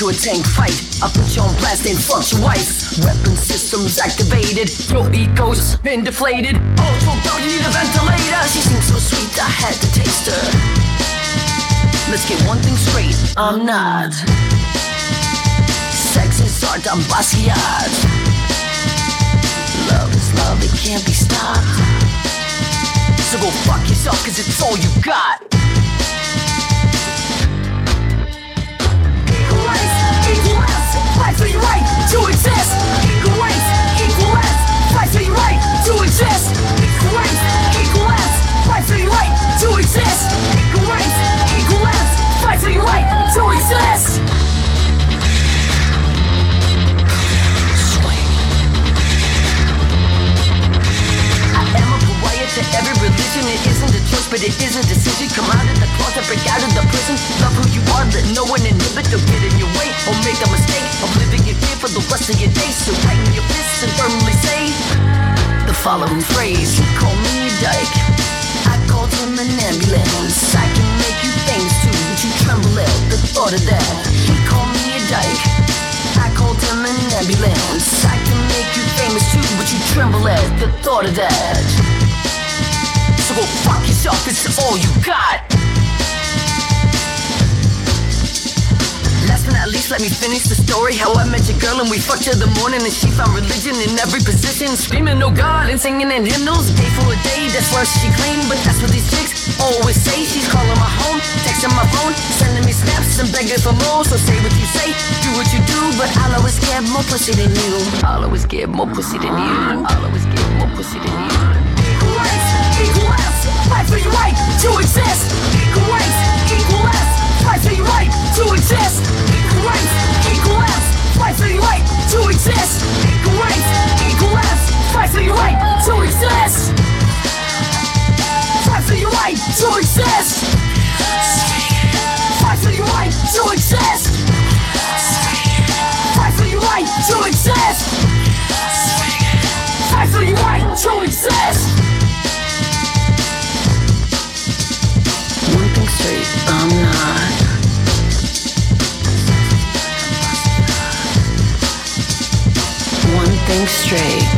to a tank fight. I put you on blast and fucked your wife. Weapon systems activated. Your ego's been deflated. Also, don't you need a ventilator? She seems so sweet, I had to taste her. Let's get one thing straight. I'm not. Sex is art, I'm Basquiat. Love is love, it can't be stopped. So go fuck yourself, cause it's all you got. Following phrase. You call me a dyke. I called him an ambulance. I can make you famous too, but you tremble at the thought of that. He called me a dyke. I called him an ambulance. I can make you famous too, but you tremble at the thought of that. So go fuck yourself, it's all you got. Not least, let me finish the story. How I met your girl and we fucked till the morning and she found religion in every position. Screaming, oh God, and singing in hymnals. Day for a day, that's where she claimed. But that's what these chicks always say. She's calling my home, texting my phone, sending me snaps and begging for more. So say what you say, do what you do. But I'll always get more pussy than you. I'll always get more pussy than you. I'll always get more pussy than you. Equal rights, equal rights, fight for your right to exist. Equal rights, equal rights, fight for your right to exist. Equal rights, equal rights, fight for your right to exist. Equal rights, equal rights, fight for your right to exist. Fight for your right to exist. Fight for your right to exist. Fight for your right to exist. Right to thing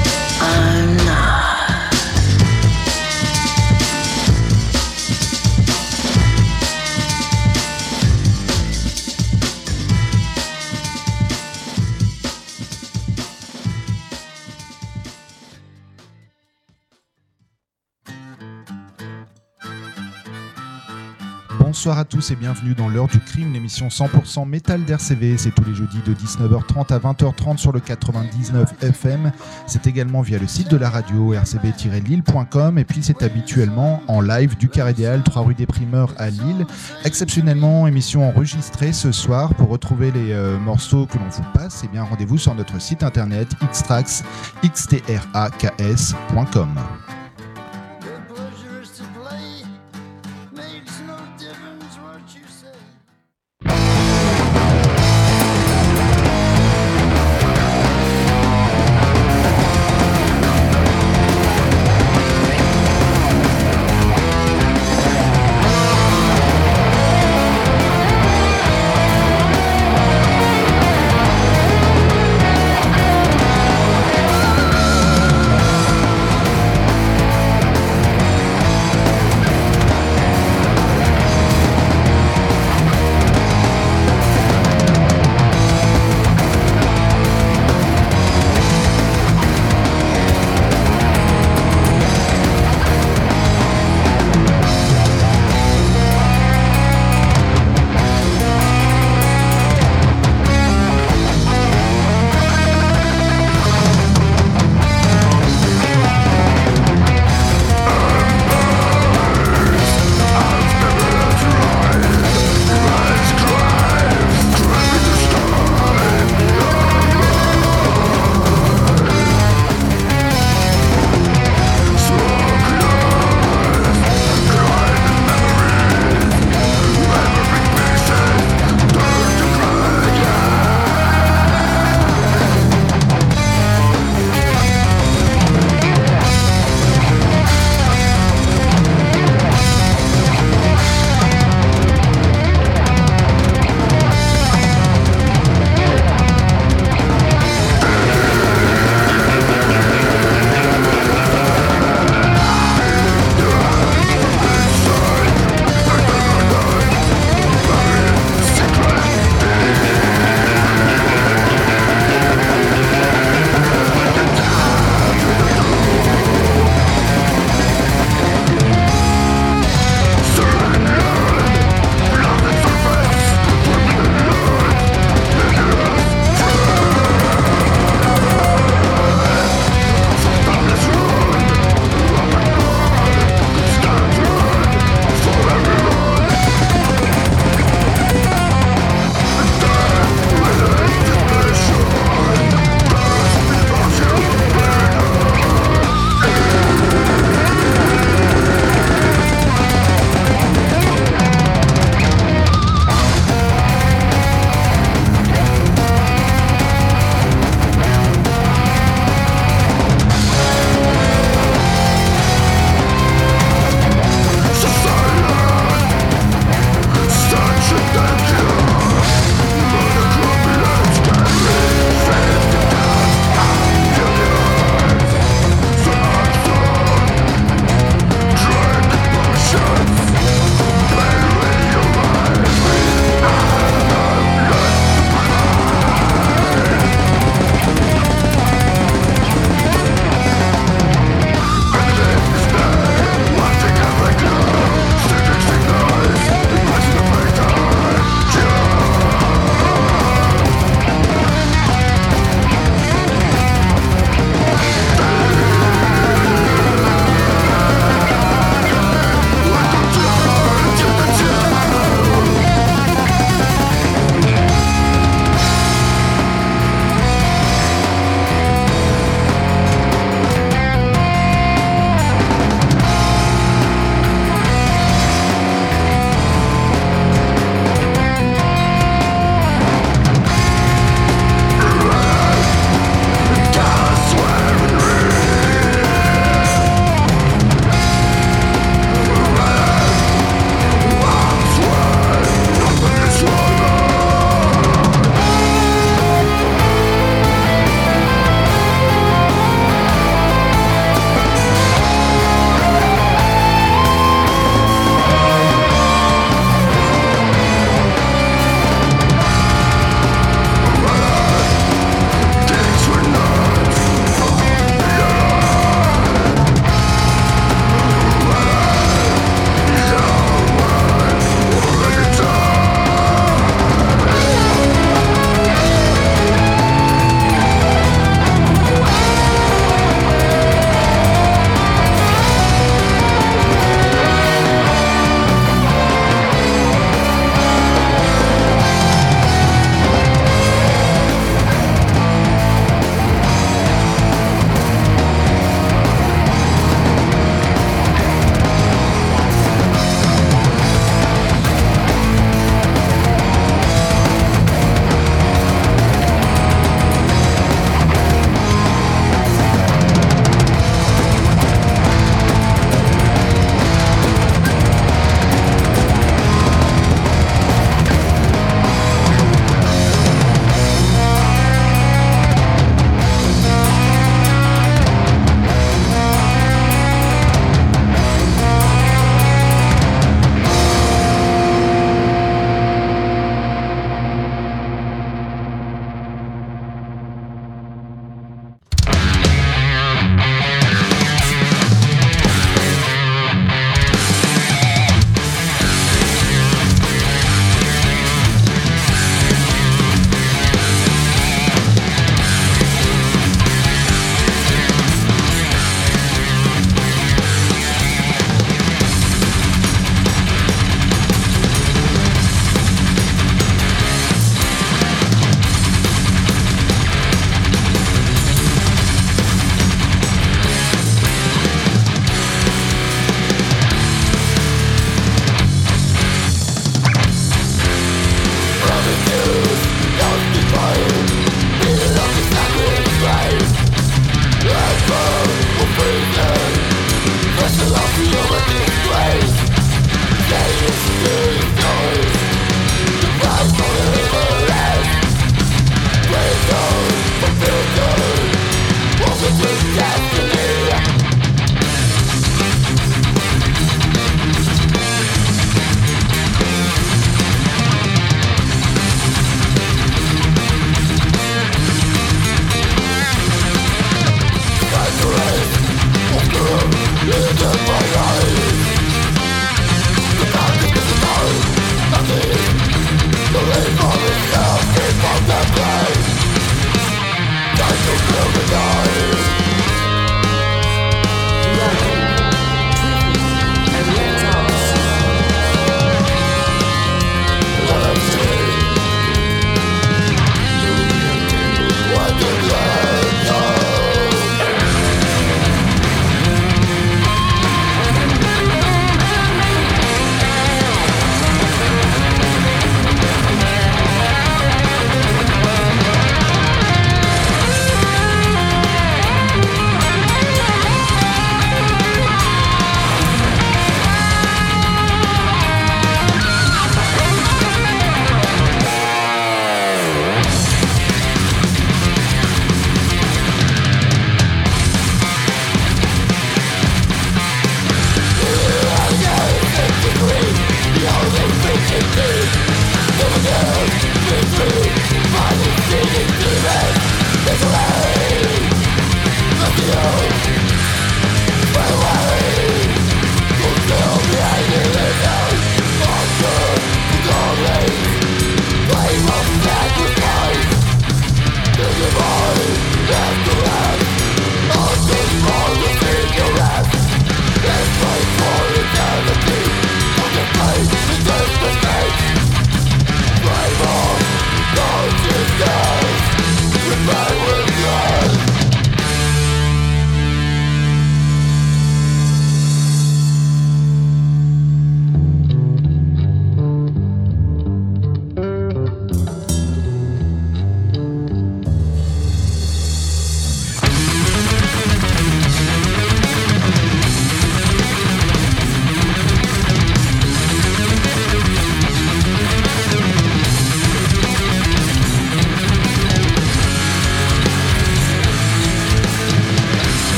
tous et bienvenue dans l'heure du crime, l'émission 100% métal d'RCV. C'est tous les jeudis de 19h30 à 20h30 sur le 99 FM. C'est également via le site de la radio rcb-lille.com et puis c'est habituellement en live du Carré des Halles, 3 rue des Primeurs à Lille. Exceptionnellement, émission enregistrée ce soir. Pour retrouver les euh, morceaux que l'on vous passe, eh bien rendez-vous sur notre site internet xtrax,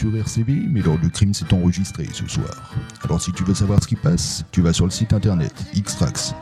sur RCV, mais l'heure du crime s'est enregistré ce soir. Alors si tu veux savoir ce qui passe, tu vas sur le site internet xtrax,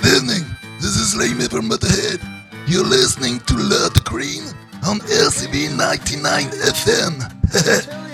Good evening. This is Lemmy from Motorhead. You're listening to Love Green on LCB 99 FM.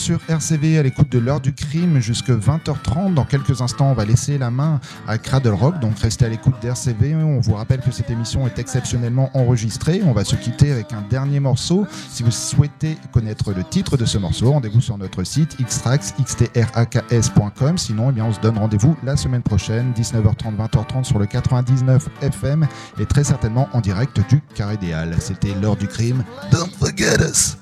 sur RCV à l'écoute de l'heure du crime jusque 20h30. Dans quelques instants, on va laisser la main à Cradle Rock, donc restez à l'écoute d'RCV. On vous rappelle que cette émission est exceptionnellement enregistrée. On va se quitter avec un dernier morceau. Si vous souhaitez connaître le titre de ce morceau, rendez-vous sur notre site xtrax.com. Sinon, eh bien, on se donne rendez-vous la semaine prochaine, 19h30, 20h30 sur le 99 FM et très certainement en direct du Carré Idéal. C'était l'heure du crime. Don't forget us.